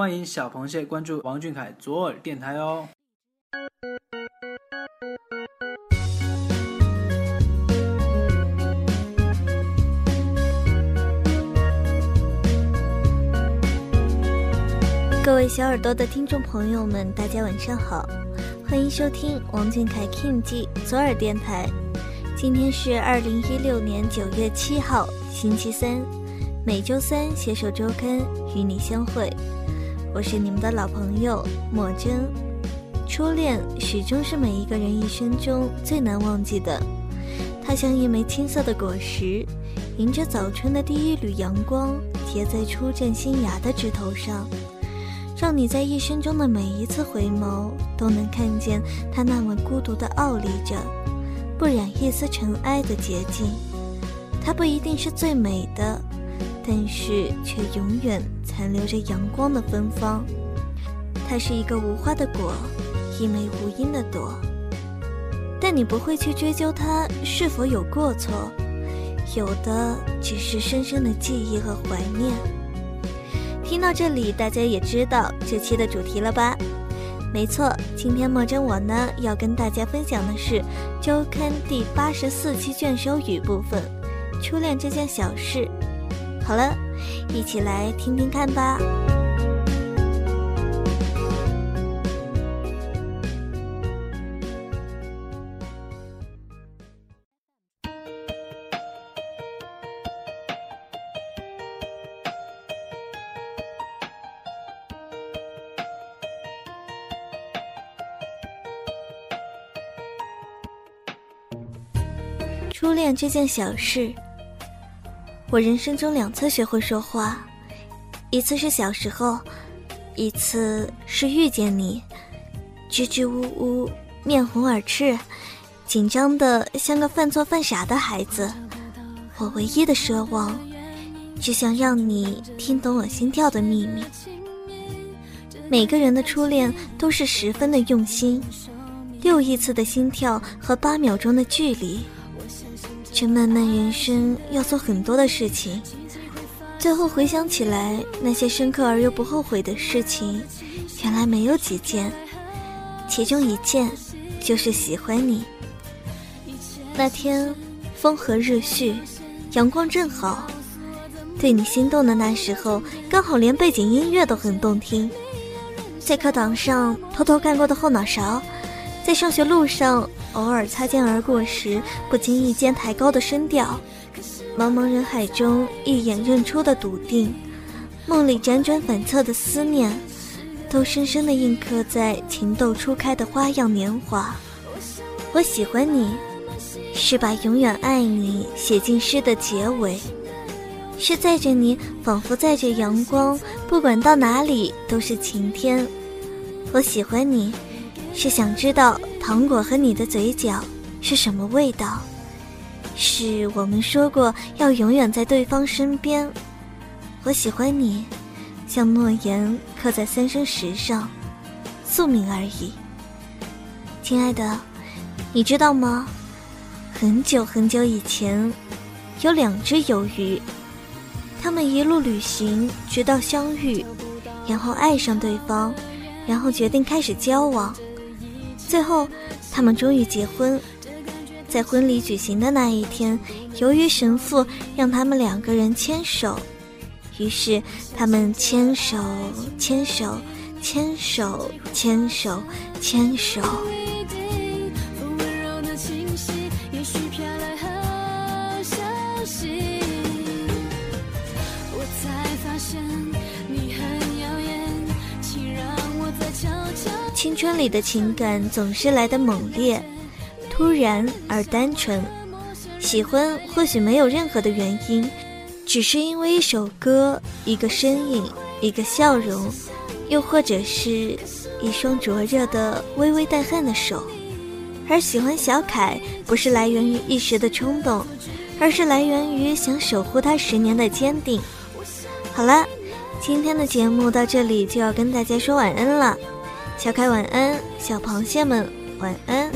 欢迎小螃蟹关注王俊凯左耳电台哦。各位小耳朵的听众朋友们，大家晚上好，欢迎收听王俊凯 King 记左耳电台。今天是二零一六年九月七号，星期三，每周三携手周刊与你相会。我是你们的老朋友莫真。初恋始终是每一个人一生中最难忘记的，它像一枚青涩的果实，迎着早春的第一缕阳光，结在初绽新芽的枝头上。让你在一生中的每一次回眸，都能看见它那么孤独的傲立着，不染一丝尘埃的洁净。它不一定是最美的，但是却永远残留着阳光的芬芳。它是一个无花的果，一枚无因的朵。但你不会去追究它是否有过错，有的只是深深的记忆和怀念。听到这里，大家也知道这期的主题了吧？没错，今天莫真我呢要跟大家分享的是周刊第八十四期卷首语部分《初恋这件小事》。好了，一起来听听看吧。初恋这件小事，我人生中两次学会说话，一次是小时候，一次是遇见你，支支吾吾，面红耳赤，紧张的像个犯错犯傻的孩子。我唯一的奢望，只想让你听懂我心跳的秘密。每个人的初恋都是十分的用心，六亿次的心跳和八秒钟的距离。这漫漫人生要做很多的事情，最后回想起来，那些深刻而又不后悔的事情，原来没有几件，其中一件就是喜欢你。那天风和日煦，阳光正好，对你心动的那时候，刚好连背景音乐都很动听。在课堂上偷偷干过的后脑勺，在上学路上。偶尔擦肩而过时，不经意间抬高的声调，茫茫人海中一眼认出的笃定，梦里辗转反侧的思念，都深深的印刻在情窦初开的花样年华。我喜欢你，是把永远爱你写进诗的结尾，是载着你，仿佛载着阳光，不管到哪里都是晴天。我喜欢你，是想知道。糖果和你的嘴角是什么味道？是我们说过要永远在对方身边。我喜欢你，像诺言刻在三生石上，宿命而已。亲爱的，你知道吗？很久很久以前，有两只鱿鱼，他们一路旅行，直到相遇，然后爱上对方，然后决定开始交往。最后，他们终于结婚。在婚礼举行的那一天，由于神父让他们两个人牵手，于是他们牵手、牵手、牵手、牵手、牵手。青春里的情感总是来的猛烈、突然而单纯。喜欢或许没有任何的原因，只是因为一首歌、一个身影、一个笑容，又或者是一双灼热的、微微带汗的手。而喜欢小凯，不是来源于一时的冲动，而是来源于想守护他十年的坚定。好了，今天的节目到这里就要跟大家说晚安了。小凯晚安，小螃蟹们晚安。